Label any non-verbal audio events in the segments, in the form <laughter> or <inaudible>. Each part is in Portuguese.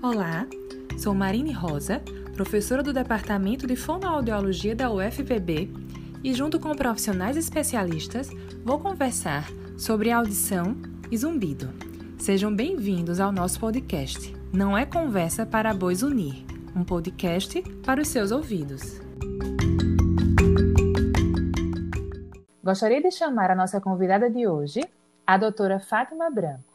Olá, sou Marine Rosa, professora do Departamento de Fonoaudiologia da UFPB e, junto com profissionais especialistas, vou conversar sobre audição e zumbido. Sejam bem-vindos ao nosso podcast. Não é conversa para bois unir, um podcast para os seus ouvidos. Gostaria de chamar a nossa convidada de hoje, a doutora Fátima Branco.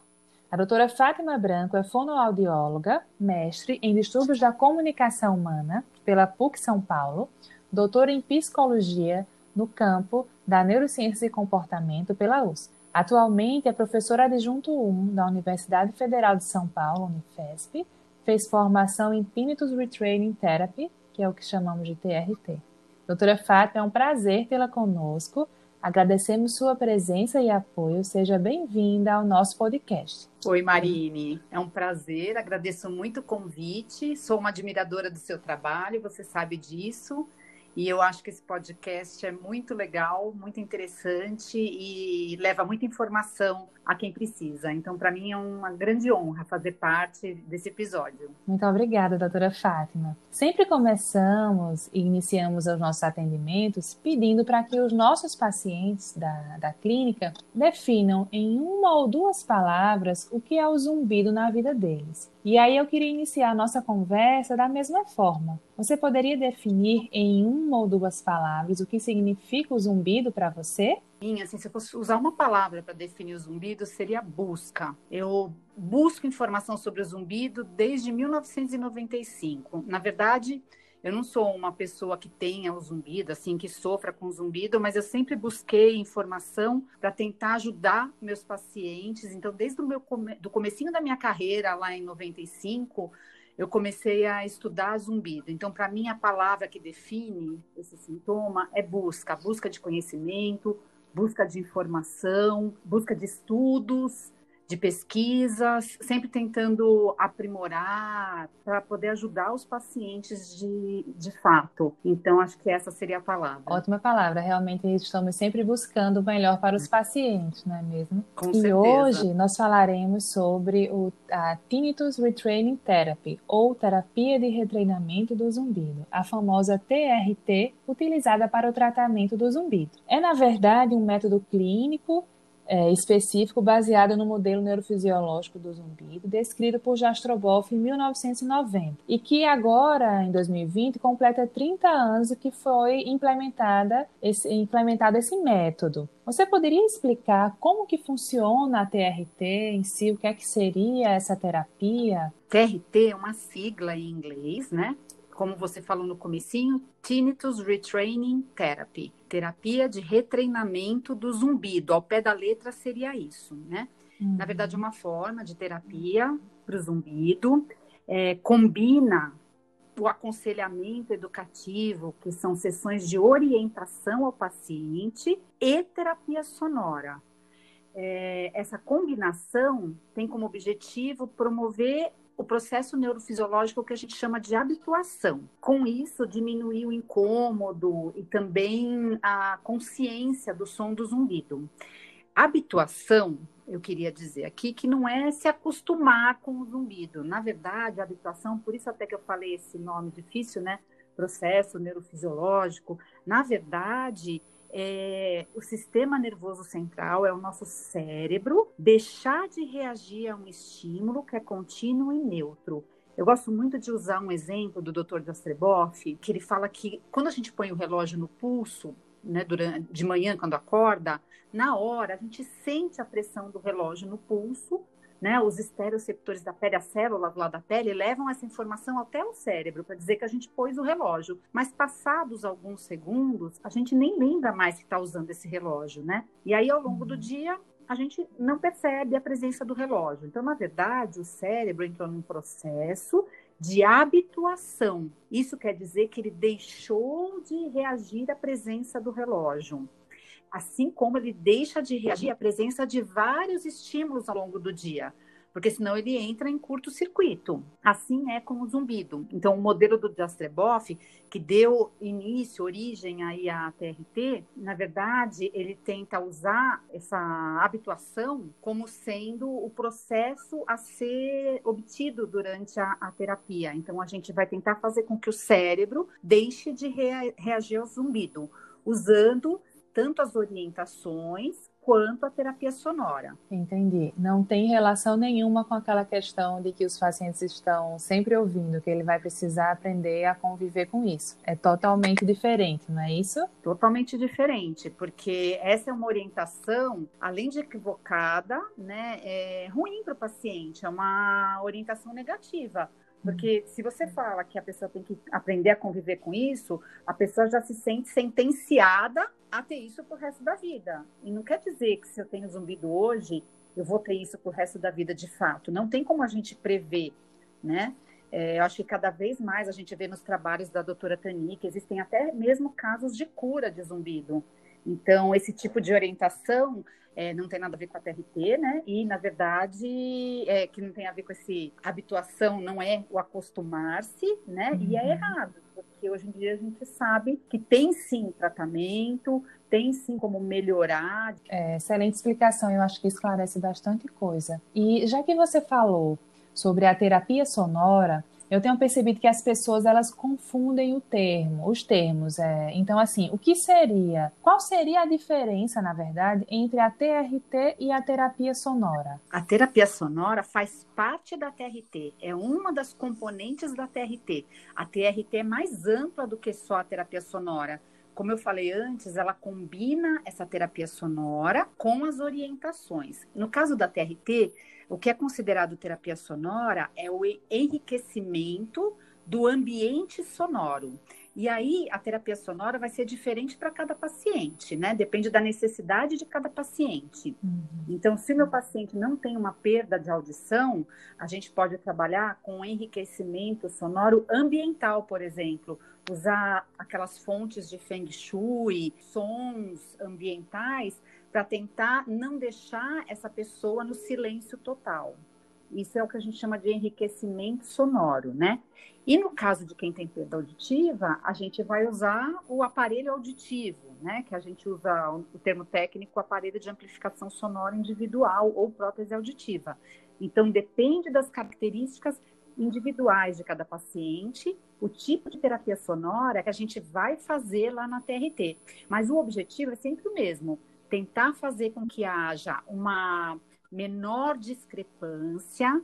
A doutora Fátima Branco é fonoaudióloga, mestre em distúrbios da comunicação humana pela PUC São Paulo, doutora em psicologia no campo da neurociência e comportamento pela USP. Atualmente é professora adjunto 1 da Universidade Federal de São Paulo, Unifesp, fez formação em Tinnitus Retraining Therapy, que é o que chamamos de TRT. Doutora Fátima, é um prazer tê-la conosco Agradecemos sua presença e apoio. Seja bem-vinda ao nosso podcast. Oi, Marine. É um prazer. Agradeço muito o convite. Sou uma admiradora do seu trabalho, você sabe disso. E eu acho que esse podcast é muito legal, muito interessante e leva muita informação a quem precisa. Então, para mim é uma grande honra fazer parte desse episódio. Muito obrigada, doutora Fátima. Sempre começamos e iniciamos os nossos atendimentos pedindo para que os nossos pacientes da, da clínica definam em uma ou duas palavras o que é o zumbido na vida deles. E aí eu queria iniciar a nossa conversa da mesma forma. Você poderia definir em uma ou duas palavras o que significa o zumbido para você? Assim, se eu fosse usar uma palavra para definir o zumbido, seria busca. Eu busco informação sobre o zumbido desde 1995. Na verdade, eu não sou uma pessoa que tenha o zumbido, assim, que sofra com o zumbido, mas eu sempre busquei informação para tentar ajudar meus pacientes. Então, desde o meu come... do comecinho da minha carreira, lá em 95, eu comecei a estudar zumbido. Então, para mim, a palavra que define esse sintoma é busca, busca de conhecimento, busca de informação, busca de estudos, de pesquisas, sempre tentando aprimorar para poder ajudar os pacientes de, de fato. Então, acho que essa seria a palavra. Ótima palavra. Realmente estamos sempre buscando o melhor para os pacientes, não é mesmo? Com e certeza. hoje nós falaremos sobre o, a Tinnitus Retraining Therapy, ou terapia de retreinamento do zumbido, a famosa TRT, utilizada para o tratamento do zumbido. É, na verdade, um método clínico é, específico baseado no modelo neurofisiológico do zumbido, descrito por Jastroboff em 1990, e que agora, em 2020, completa 30 anos que foi implementada esse, implementado esse método. Você poderia explicar como que funciona a TRT em si, o que é que seria essa terapia? TRT é uma sigla em inglês, né? Como você falou no comecinho, Tinnitus Retraining Therapy, terapia de retreinamento do zumbido. Ao pé da letra seria isso, né? Uhum. Na verdade, é uma forma de terapia para o zumbido, é, combina o aconselhamento educativo, que são sessões de orientação ao paciente, e terapia sonora. É, essa combinação tem como objetivo promover o processo neurofisiológico que a gente chama de habituação. Com isso, diminuir o incômodo e também a consciência do som do zumbido. Habituação, eu queria dizer aqui, que não é se acostumar com o zumbido. Na verdade, a habituação, por isso até que eu falei esse nome difícil, né? Processo neurofisiológico. Na verdade, é, o sistema nervoso central é o nosso cérebro deixar de reagir a um estímulo que é contínuo e neutro. Eu gosto muito de usar um exemplo do Dr. Jastreboff, que ele fala que quando a gente põe o relógio no pulso, né, durante, de manhã, quando acorda, na hora a gente sente a pressão do relógio no pulso né, os estereoceptores da pele, as células lá da pele, levam essa informação até o cérebro para dizer que a gente pôs o relógio. Mas passados alguns segundos, a gente nem lembra mais que está usando esse relógio, né? E aí, ao longo do uhum. dia, a gente não percebe a presença do relógio. Então, na verdade, o cérebro entrou num processo de habituação. Isso quer dizer que ele deixou de reagir à presença do relógio assim como ele deixa de reagir à presença de vários estímulos ao longo do dia. porque senão ele entra em curto-circuito. Assim é com o zumbido. Então, o modelo do Jastreboff, que deu início, origem aí à TRT, na verdade, ele tenta usar essa habituação como sendo o processo a ser obtido durante a, a terapia. Então, a gente vai tentar fazer com que o cérebro deixe de rea reagir ao zumbido, usando tanto as orientações quanto a terapia sonora. Entendi. Não tem relação nenhuma com aquela questão de que os pacientes estão sempre ouvindo, que ele vai precisar aprender a conviver com isso. É totalmente diferente, não é isso? Totalmente diferente, porque essa é uma orientação, além de equivocada, né, é ruim para o paciente, é uma orientação negativa. Porque se você fala que a pessoa tem que aprender a conviver com isso, a pessoa já se sente sentenciada a ter isso pro resto da vida. E não quer dizer que se eu tenho zumbido hoje, eu vou ter isso pro resto da vida de fato. Não tem como a gente prever, né? É, eu acho que cada vez mais a gente vê nos trabalhos da doutora Tani que existem até mesmo casos de cura de zumbido. Então, esse tipo de orientação é, não tem nada a ver com a TRT, né? E, na verdade, é, que não tem a ver com esse habituação, não é o acostumar-se, né? E é uhum. errado, porque hoje em dia a gente sabe que tem sim tratamento, tem sim como melhorar. É, excelente explicação, eu acho que esclarece bastante coisa. E já que você falou sobre a terapia sonora, eu tenho percebido que as pessoas elas confundem o termo, os termos. É, então, assim, o que seria? Qual seria a diferença, na verdade, entre a TRT e a terapia sonora? A terapia sonora faz parte da TRT, é uma das componentes da TRT. A TRT é mais ampla do que só a terapia sonora como eu falei antes, ela combina essa terapia sonora com as orientações. No caso da TRT, o que é considerado terapia sonora é o enriquecimento do ambiente sonoro. E aí, a terapia sonora vai ser diferente para cada paciente, né? Depende da necessidade de cada paciente. Uhum. Então, se meu paciente não tem uma perda de audição, a gente pode trabalhar com enriquecimento sonoro ambiental, por exemplo. Usar aquelas fontes de feng shui, sons ambientais para tentar não deixar essa pessoa no silêncio total. Isso é o que a gente chama de enriquecimento sonoro, né? E no caso de quem tem perda auditiva, a gente vai usar o aparelho auditivo, né? Que a gente usa o termo técnico aparelho de amplificação sonora individual ou prótese auditiva. Então, depende das características individuais de cada paciente, o tipo de terapia sonora que a gente vai fazer lá na TRT. Mas o objetivo é sempre o mesmo: tentar fazer com que haja uma menor discrepância,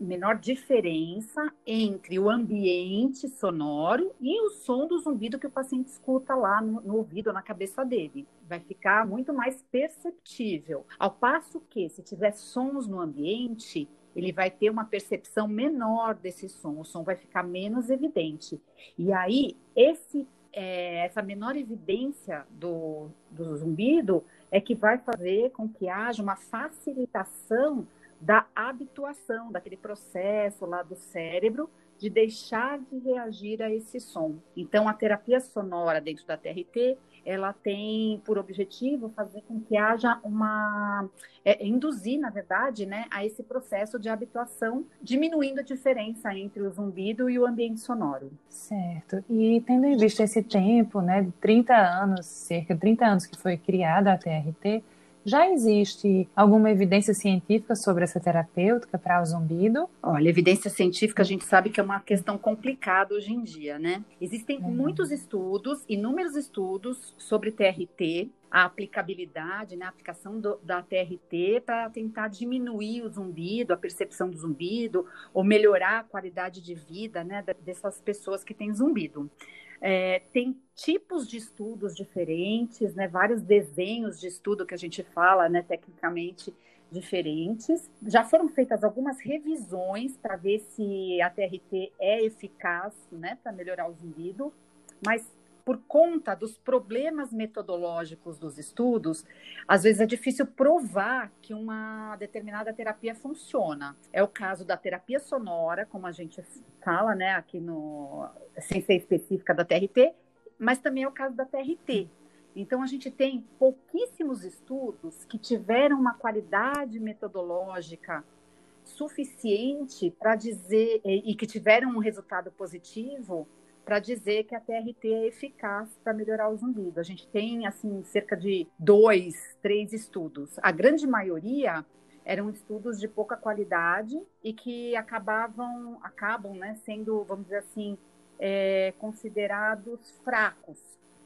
menor diferença entre o ambiente sonoro e o som do zumbido que o paciente escuta lá no, no ouvido, na cabeça dele. Vai ficar muito mais perceptível. Ao passo que, se tiver sons no ambiente, ele vai ter uma percepção menor desse som, o som vai ficar menos evidente. E aí, esse é, essa menor evidência do, do zumbido é que vai fazer com que haja uma facilitação da habituação, daquele processo lá do cérebro de deixar de reagir a esse som. Então, a terapia sonora dentro da TRT ela tem por objetivo fazer com que haja uma é, induzir, na verdade, né, a esse processo de habituação, diminuindo a diferença entre o zumbido e o ambiente sonoro. Certo. E tendo em vista esse tempo, né, de 30 anos, cerca de 30 anos que foi criada a TRT, já existe alguma evidência científica sobre essa terapêutica para o zumbido? Olha, evidência científica a gente sabe que é uma questão complicada hoje em dia, né? Existem uhum. muitos estudos, inúmeros estudos sobre TRT, a aplicabilidade, né, a aplicação do, da TRT para tentar diminuir o zumbido, a percepção do zumbido, ou melhorar a qualidade de vida né, dessas pessoas que têm zumbido. É, tem tipos de estudos diferentes, né, vários desenhos de estudo que a gente fala, né, tecnicamente diferentes. Já foram feitas algumas revisões para ver se a TRT é eficaz, né, para melhorar o zumbido, mas por conta dos problemas metodológicos dos estudos, às vezes é difícil provar que uma determinada terapia funciona. É o caso da terapia sonora, como a gente fala, né, aqui no sem ser específica da TRT, mas também é o caso da TRT. Então, a gente tem pouquíssimos estudos que tiveram uma qualidade metodológica suficiente para dizer, e que tiveram um resultado positivo, para dizer que a TRT é eficaz para melhorar o zumbido. A gente tem, assim, cerca de dois, três estudos. A grande maioria eram estudos de pouca qualidade e que acabavam, acabam, né, sendo, vamos dizer assim, é, considerados fracos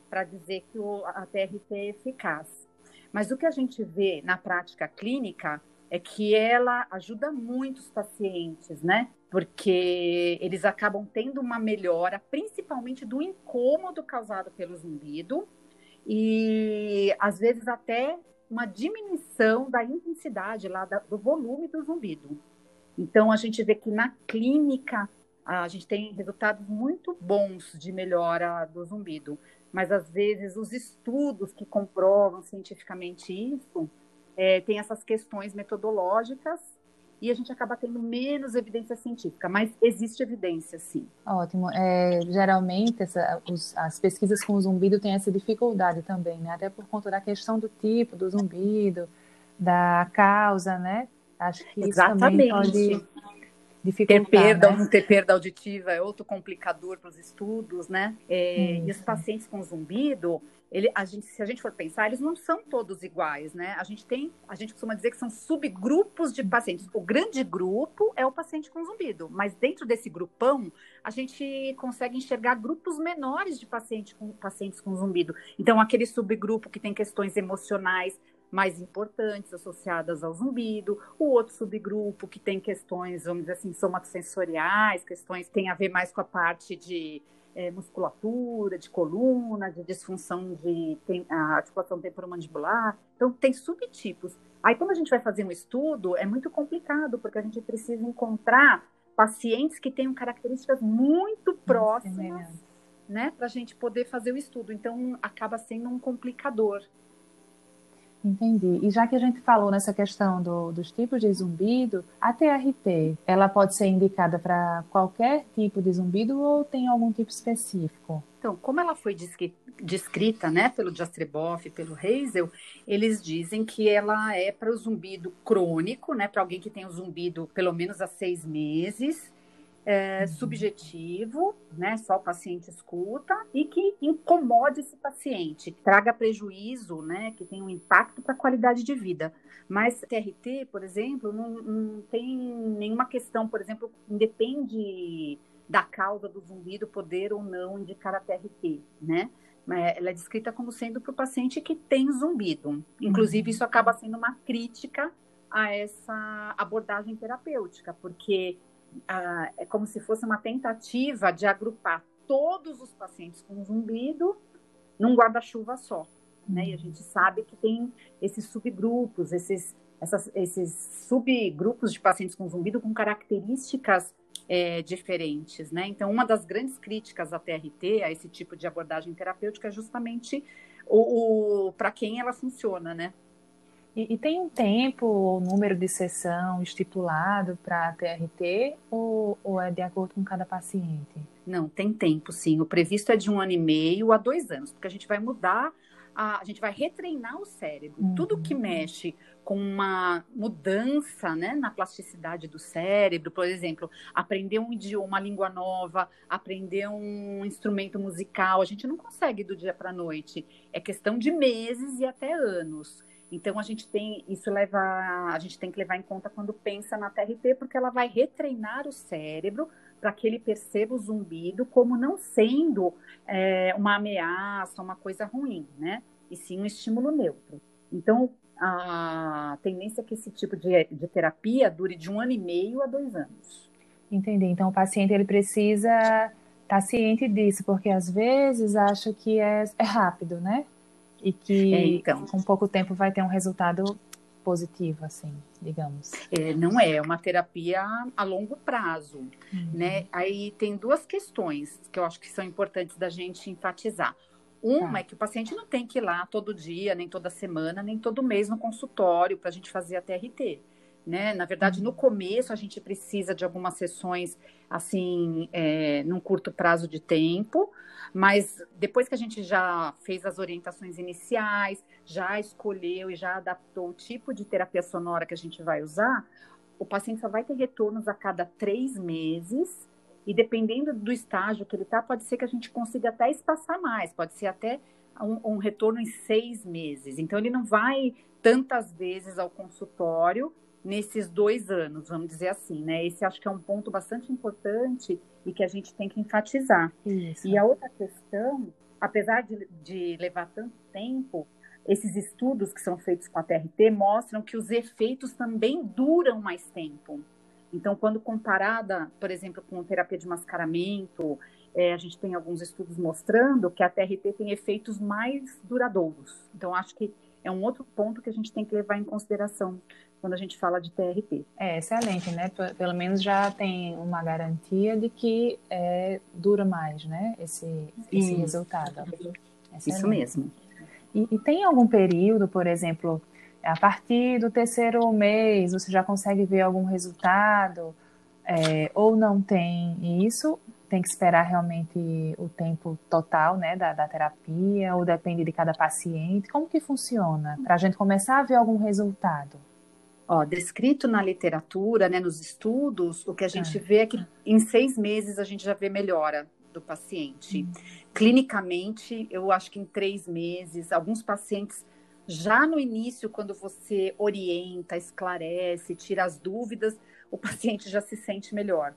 para dizer que o, a TRT é eficaz. Mas o que a gente vê na prática clínica é que ela ajuda muito os pacientes, né? Porque eles acabam tendo uma melhora, principalmente do incômodo causado pelo zumbido, e às vezes até uma diminuição da intensidade lá do volume do zumbido. Então a gente vê que na clínica a gente tem resultados muito bons de melhora do zumbido, mas às vezes os estudos que comprovam cientificamente isso é, tem essas questões metodológicas e a gente acaba tendo menos evidência científica, mas existe evidência, sim. Ótimo. É, geralmente, essa, os, as pesquisas com o zumbido têm essa dificuldade também, né? Até por conta da questão do tipo do zumbido, da causa, né? Acho que Exatamente. isso também pode ter perda né? ter perda auditiva é outro complicador para os estudos, né? É, e os pacientes com zumbido, ele, a gente, se a gente for pensar, eles não são todos iguais, né? A gente tem, a gente costuma dizer que são subgrupos de pacientes. O grande grupo é o paciente com zumbido, mas dentro desse grupão, a gente consegue enxergar grupos menores de paciente com, pacientes com zumbido. Então, aquele subgrupo que tem questões emocionais mais importantes associadas ao zumbido, o outro subgrupo que tem questões, vamos dizer assim, somatosensoriais, questões que têm a ver mais com a parte de é, musculatura, de coluna, de disfunção de tem, a articulação temporomandibular. Então, tem subtipos. Aí, quando a gente vai fazer um estudo, é muito complicado, porque a gente precisa encontrar pacientes que tenham características muito próximas, né, para a gente poder fazer o estudo. Então, acaba sendo um complicador. Entendi. E já que a gente falou nessa questão do, dos tipos de zumbido, a TRT, ela pode ser indicada para qualquer tipo de zumbido ou tem algum tipo específico? Então, como ela foi descrita, né, pelo Jastreboff, pelo Hazel, eles dizem que ela é para o zumbido crônico, né, para alguém que tem o zumbido pelo menos há seis meses, é, subjetivo, né, só o paciente escuta, e que incomode esse paciente, traga prejuízo, né, que tem um impacto para a qualidade de vida. Mas TRT, por exemplo, não, não tem nenhuma questão, por exemplo, independe da causa do zumbido poder ou não indicar a TRT, né? Ela é descrita como sendo para o paciente que tem zumbido. Inclusive, isso acaba sendo uma crítica a essa abordagem terapêutica, porque é como se fosse uma tentativa de agrupar todos os pacientes com zumbido num guarda-chuva só. Né? E a gente sabe que tem esses subgrupos, esses, essas, esses subgrupos de pacientes com zumbido com características é, diferentes, né? Então, uma das grandes críticas à TRT, a esse tipo de abordagem terapêutica, é justamente o, o para quem ela funciona, né? E, e, tem um tempo ou número de sessão estipulado para a TRT ou, ou, é de acordo com cada paciente? Não, tem tempo, sim. O previsto é de um ano e meio a dois anos, porque a gente vai mudar, a, a gente vai retreinar o cérebro. Uhum. Tudo que mexe com uma mudança né, na plasticidade do cérebro, por exemplo, aprender um idioma, uma língua nova, aprender um instrumento musical, a gente não consegue do dia para a noite. É questão de meses e até anos. Então a gente tem isso leva a gente tem que levar em conta quando pensa na TRT porque ela vai retreinar o cérebro para que ele perceba o zumbido como não sendo é, uma ameaça, uma coisa ruim, né? E sim um estímulo neutro. Então a tendência é que esse tipo de, de terapia dure de um ano e meio a dois anos. Entendi. Então o paciente ele precisa estar tá ciente disso, porque às vezes acha que é, é rápido, né? E que é, então. com pouco tempo vai ter um resultado positivo, assim, digamos. É, não é, é uma terapia a longo prazo, uhum. né? Aí tem duas questões que eu acho que são importantes da gente enfatizar. Uma tá. é que o paciente não tem que ir lá todo dia, nem toda semana, nem todo mês no consultório para a gente fazer a TRT. Né? Na verdade, no começo a gente precisa de algumas sessões assim, é, num curto prazo de tempo, mas depois que a gente já fez as orientações iniciais, já escolheu e já adaptou o tipo de terapia sonora que a gente vai usar, o paciente só vai ter retornos a cada três meses, e dependendo do estágio que ele está, pode ser que a gente consiga até espaçar mais, pode ser até um, um retorno em seis meses. Então, ele não vai tantas vezes ao consultório nesses dois anos, vamos dizer assim, né? Esse acho que é um ponto bastante importante e que a gente tem que enfatizar. Isso. E a outra questão, apesar de, de levar tanto tempo, esses estudos que são feitos com a TRT mostram que os efeitos também duram mais tempo. Então, quando comparada, por exemplo, com terapia de mascaramento, é, a gente tem alguns estudos mostrando que a TRT tem efeitos mais duradouros. Então, acho que é um outro ponto que a gente tem que levar em consideração quando a gente fala de TRT. É excelente, né? Pelo menos já tem uma garantia de que é, dura mais, né? Esse, esse resultado. Excelente. Isso mesmo. E, e, tem algum período, por exemplo, a partir do terceiro mês, você já consegue ver algum resultado? É, ou não tem isso? Tem que esperar realmente o tempo total né, da, da terapia? Ou depende de cada paciente? Como que funciona? Para a gente começar a ver algum resultado? Ó, descrito na literatura, né, nos estudos, o que a gente é. vê é que em seis meses a gente já vê melhora do paciente. Hum. Clinicamente, eu acho que em três meses, alguns pacientes já no início, quando você orienta, esclarece, tira as dúvidas, o paciente já se sente melhor.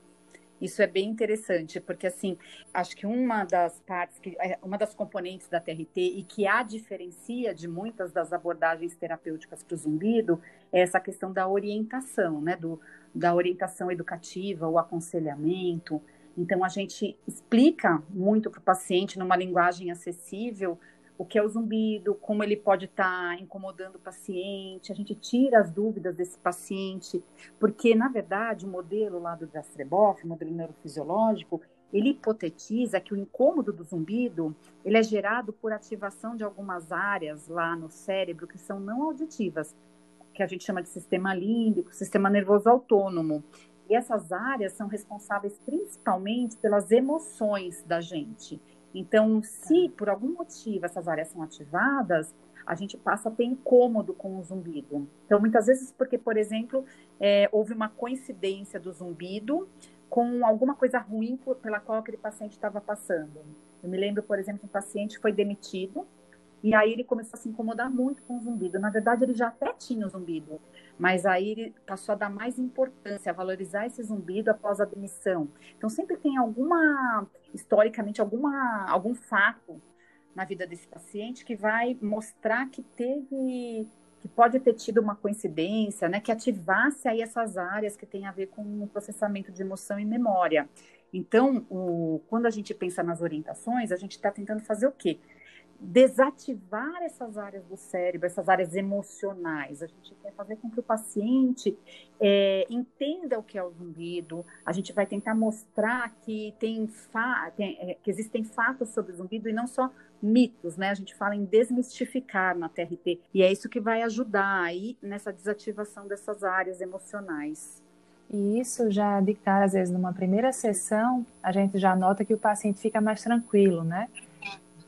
Isso é bem interessante, porque assim, acho que uma das partes, que, é, uma das componentes da TRT e que a diferencia de muitas das abordagens terapêuticas para o zumbido é essa questão da orientação, né? Do, da orientação educativa, o aconselhamento. Então a gente explica muito para o paciente numa linguagem acessível o que é o zumbido, como ele pode estar tá incomodando o paciente, a gente tira as dúvidas desse paciente, porque, na verdade, o modelo lá do Jastreboff, o modelo neurofisiológico, ele hipotetiza que o incômodo do zumbido, ele é gerado por ativação de algumas áreas lá no cérebro que são não auditivas, que a gente chama de sistema límbico, sistema nervoso autônomo. E essas áreas são responsáveis principalmente pelas emoções da gente. Então, se por algum motivo essas áreas são ativadas, a gente passa a ter incômodo com o zumbido. Então, muitas vezes, porque, por exemplo, é, houve uma coincidência do zumbido com alguma coisa ruim pela qual aquele paciente estava passando. Eu me lembro, por exemplo, um paciente foi demitido e aí ele começou a se incomodar muito com o zumbido. Na verdade, ele já até tinha o zumbido, mas aí ele passou a dar mais importância, a valorizar esse zumbido após a demissão. Então sempre tem alguma, historicamente, alguma, algum fato na vida desse paciente que vai mostrar que teve, que pode ter tido uma coincidência, né, que ativasse aí essas áreas que tem a ver com o processamento de emoção e memória. Então, o, quando a gente pensa nas orientações, a gente está tentando fazer o quê? Desativar essas áreas do cérebro, essas áreas emocionais. A gente quer fazer com que o paciente é, entenda o que é o zumbido. A gente vai tentar mostrar que tem, tem é, que existem fatos sobre o zumbido e não só mitos, né? A gente fala em desmistificar na TRT e é isso que vai ajudar aí nessa desativação dessas áreas emocionais. E isso já de cara, às vezes, numa primeira sessão, a gente já nota que o paciente fica mais tranquilo, né?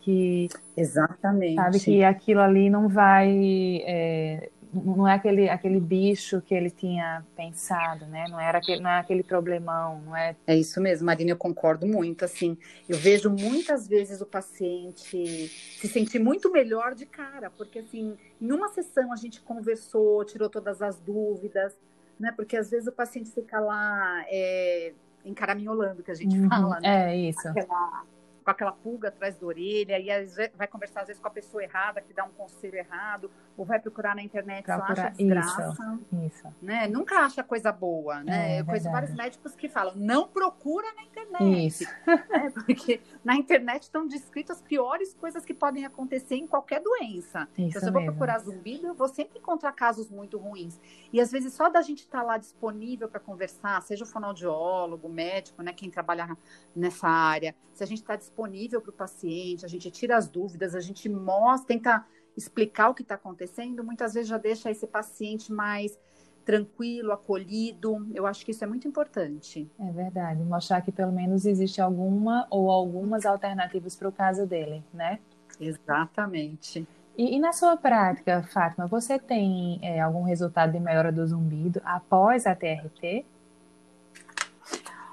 Que exatamente. sabe que aquilo ali não vai é, não é aquele aquele bicho que ele tinha pensado né? Não era aquele não é aquele problemão não é? É isso mesmo Marina eu concordo muito assim. Eu vejo muitas vezes o paciente se sentir muito melhor de cara porque assim em uma sessão a gente conversou tirou todas as dúvidas né? Porque às vezes o paciente fica lá é, encaraminholando que a gente uhum, fala né? é isso. Aquela com aquela pulga atrás da orelha, e vai conversar às vezes com a pessoa errada, que dá um conselho errado, ou vai procurar na internet, Procura, só acha desgraça. Isso, isso. Né? Nunca acha coisa boa, né? É, Eu conheço vários médicos que falam, não procura na internet. Isso. Né? <laughs> Porque na internet estão descritas as piores coisas que podem acontecer em qualquer doença. Isso então, se eu vou procurar zumbido, eu vou sempre encontrar casos muito ruins. E às vezes só da gente estar tá lá disponível para conversar, seja o fonoaudiólogo, médico, né, quem trabalha nessa área, se a gente está disponível disponível para o paciente, a gente tira as dúvidas, a gente mostra, tenta explicar o que está acontecendo, muitas vezes já deixa esse paciente mais tranquilo, acolhido. Eu acho que isso é muito importante. É verdade, mostrar que pelo menos existe alguma ou algumas alternativas para o caso dele, né? Exatamente. E, e, na sua prática, Fátima, você tem é, algum resultado de melhora do zumbido após a TRT?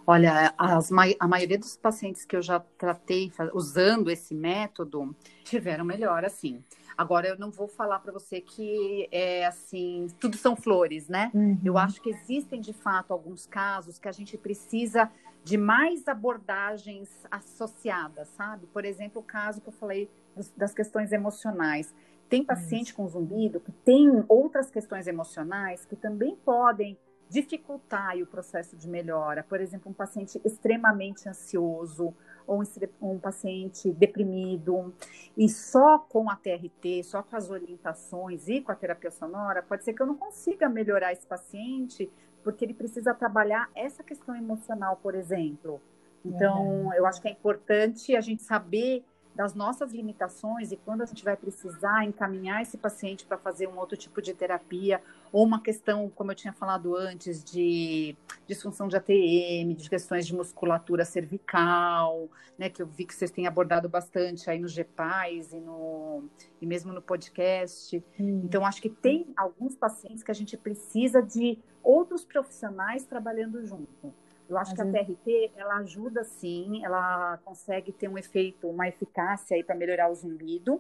Olha, as, a maioria dos pacientes que eu já tratei usando esse método tiveram melhora, sim. Agora, eu não vou falar para você que é assim, tudo são flores, né? Uhum. Eu acho que existem, de fato, alguns casos que a gente precisa de mais abordagens associadas, sabe? Por exemplo, o caso que eu falei das questões emocionais. Tem paciente Isso. com zumbido que tem outras questões emocionais que também podem dificultar o processo de melhora. Por exemplo, um paciente extremamente ansioso ou um paciente deprimido. E só com a TRT, só com as orientações e com a terapia sonora, pode ser que eu não consiga melhorar esse paciente, porque ele precisa trabalhar essa questão emocional, por exemplo. Então, eu acho que é importante a gente saber das nossas limitações e quando a gente vai precisar encaminhar esse paciente para fazer um outro tipo de terapia ou uma questão, como eu tinha falado antes, de disfunção de ATM, de questões de musculatura cervical, né, que eu vi que vocês têm abordado bastante aí no GPAIS e, no, e mesmo no podcast. Hum. Então, acho que tem alguns pacientes que a gente precisa de outros profissionais trabalhando junto. Eu acho que a TRT, ela ajuda sim, ela consegue ter um efeito, uma eficácia aí para melhorar o zumbido,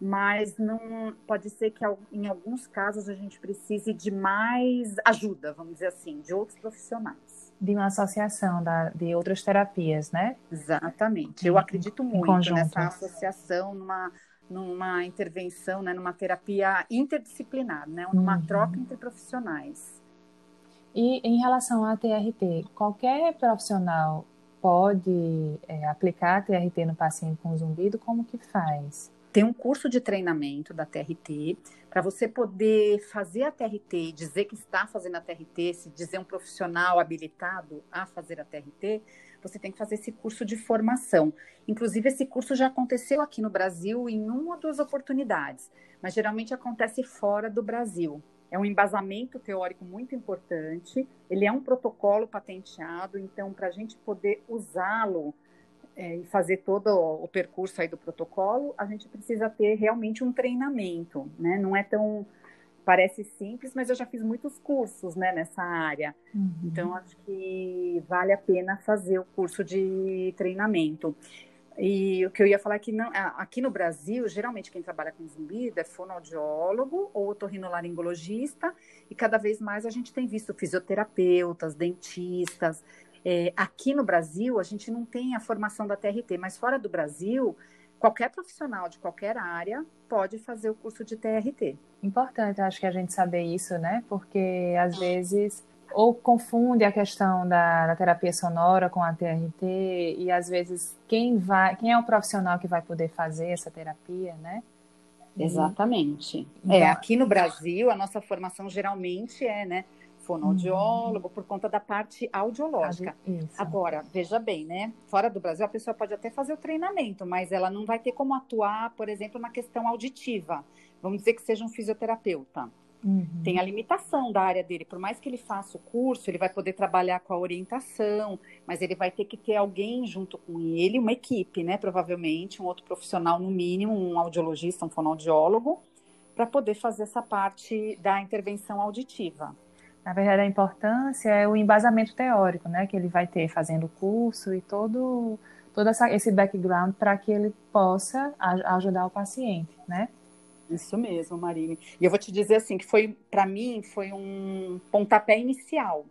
mas não pode ser que em alguns casos a gente precise de mais ajuda, vamos dizer assim, de outros profissionais. De uma associação da, de outras terapias, né? Exatamente. Eu acredito muito nessa associação, numa, numa intervenção, né, numa terapia interdisciplinar, né, numa uhum. troca entre profissionais. E em relação à TRT, qualquer profissional pode é, aplicar a TRT no paciente com zumbido? Como que faz? Tem um curso de treinamento da TRT. Para você poder fazer a TRT dizer que está fazendo a TRT, se dizer um profissional habilitado a fazer a TRT, você tem que fazer esse curso de formação. Inclusive, esse curso já aconteceu aqui no Brasil em uma ou duas oportunidades, mas geralmente acontece fora do Brasil é um embasamento teórico muito importante, ele é um protocolo patenteado, então, para a gente poder usá-lo é, e fazer todo o percurso aí do protocolo, a gente precisa ter realmente um treinamento, né? Não é tão parece simples, mas eu já fiz muitos cursos, né, nessa área. Uhum. Então acho que vale a pena fazer o curso de treinamento. E o que eu ia falar é que não, aqui no Brasil, geralmente quem trabalha com zumbido é fonoaudiólogo ou otorrinolaringologista, e cada vez mais a gente tem visto fisioterapeutas, dentistas. É, aqui no Brasil, a gente não tem a formação da TRT, mas fora do Brasil, qualquer profissional de qualquer área pode fazer o curso de TRT. Importante, acho que a gente saber isso, né? Porque às vezes ou confunde a questão da, da, terapia sonora com a TRT e às vezes quem vai, quem é o profissional que vai poder fazer essa terapia, né? Exatamente. Então, é, aqui no Brasil a nossa formação geralmente é, né, fonoaudiólogo por conta da parte audiológica. Isso. Agora, veja bem, né? Fora do Brasil a pessoa pode até fazer o treinamento, mas ela não vai ter como atuar, por exemplo, na questão auditiva. Vamos dizer que seja um fisioterapeuta. Uhum. Tem a limitação da área dele. Por mais que ele faça o curso, ele vai poder trabalhar com a orientação, mas ele vai ter que ter alguém junto com ele, uma equipe, né? Provavelmente, um outro profissional, no mínimo, um audiologista, um fonoaudiólogo, para poder fazer essa parte da intervenção auditiva. Na verdade, a importância é o embasamento teórico, né? Que ele vai ter fazendo o curso e todo, todo essa, esse background para que ele possa ajudar o paciente, né? Isso mesmo, Marine. E eu vou te dizer assim que foi para mim foi um pontapé inicial.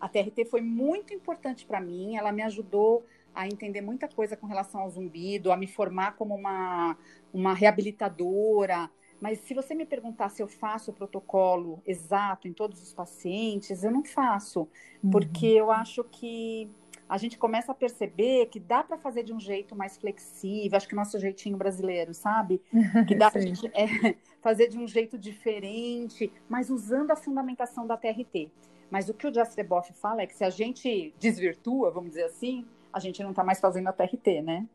A TRT foi muito importante para mim. Ela me ajudou a entender muita coisa com relação ao zumbido, a me formar como uma uma reabilitadora. Mas se você me perguntar se eu faço o protocolo exato em todos os pacientes, eu não faço, uhum. porque eu acho que a gente começa a perceber que dá para fazer de um jeito mais flexível, acho que o nosso jeitinho brasileiro, sabe? <laughs> Que dá para é, <laughs> fazer de um jeito diferente, mas usando a fundamentação da TRT. Mas o que o Jastreboff fala é que se a gente desvirtua, vamos dizer assim, a gente não está mais fazendo a TRT, né?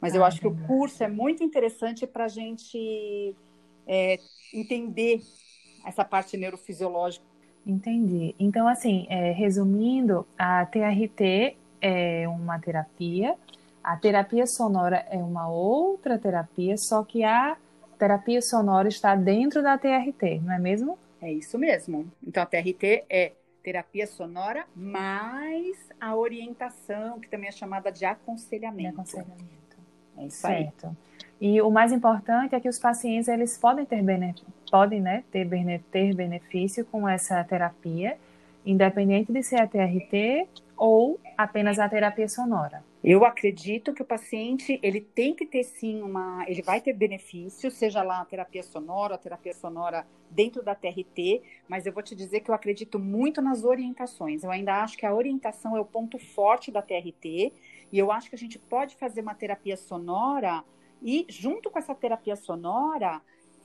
Mas eu ah, acho que o curso é muito interessante para a gente é, entender essa parte neurofisiológica. Entendi. Então, assim, é, resumindo, a TRT é uma terapia, a terapia sonora é uma outra terapia, só que a terapia sonora está dentro da TRT, não é mesmo? É isso mesmo. Então a TRT é terapia sonora mais a orientação, que também é chamada de aconselhamento. De aconselhamento. É isso certo. aí. E o mais importante é que os pacientes eles podem ter, podem, né, ter, ter benefício com essa terapia, independente de ser a TRT ou apenas a terapia sonora. Eu acredito que o paciente ele tem que ter sim uma, ele vai ter benefício, seja lá a terapia sonora, a terapia sonora dentro da TRT, mas eu vou te dizer que eu acredito muito nas orientações. Eu ainda acho que a orientação é o ponto forte da TRT e eu acho que a gente pode fazer uma terapia sonora e junto com essa terapia sonora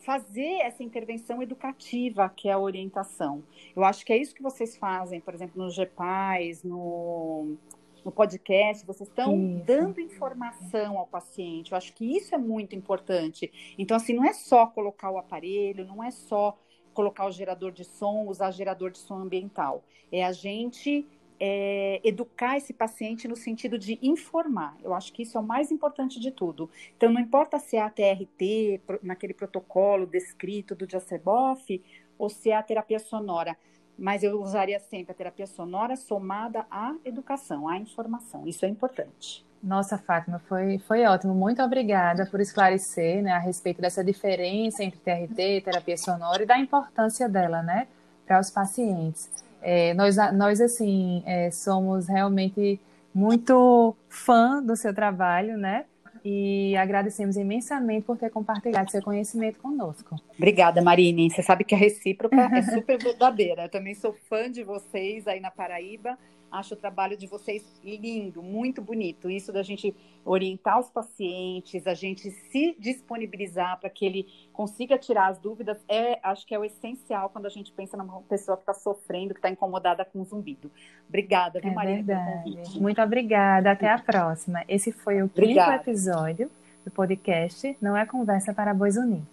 fazer essa intervenção educativa, que é a orientação. Eu acho que é isso que vocês fazem, por exemplo, no GPAIS, no no podcast, vocês estão dando informação ao paciente. Eu acho que isso é muito importante. Então, assim, não é só colocar o aparelho, não é só colocar o gerador de som, usar gerador de som ambiental. É a gente é, educar esse paciente no sentido de informar. Eu acho que isso é o mais importante de tudo. Então, não importa se é a TRT, naquele protocolo descrito do Jaceboff, ou se é a terapia sonora mas eu usaria sempre a terapia sonora somada à educação, à informação. Isso é importante. Nossa, Fátima, foi, foi ótimo. Muito obrigada por esclarecer né, a respeito dessa diferença entre TRT, terapia sonora e da importância dela, né, para os pacientes. É, nós, nós, assim, é, somos realmente muito fã do seu trabalho, né? e agradecemos imensamente por ter compartilhado seu conhecimento conosco. Obrigada, Marine. Você sabe que a recíproca é super verdadeira. Eu também sou fã de vocês aí na Paraíba Acho o trabalho de vocês lindo, muito bonito. Isso da gente orientar os pacientes, a gente se disponibilizar para que ele consiga tirar as dúvidas, é, acho que é o essencial quando a gente pensa numa pessoa que está sofrendo, que está incomodada com zumbido. Obrigada, viu, é Maria? Verdade. Muito obrigada. Até a próxima. Esse foi o quinto episódio do podcast Não é Conversa para Bois Unidos.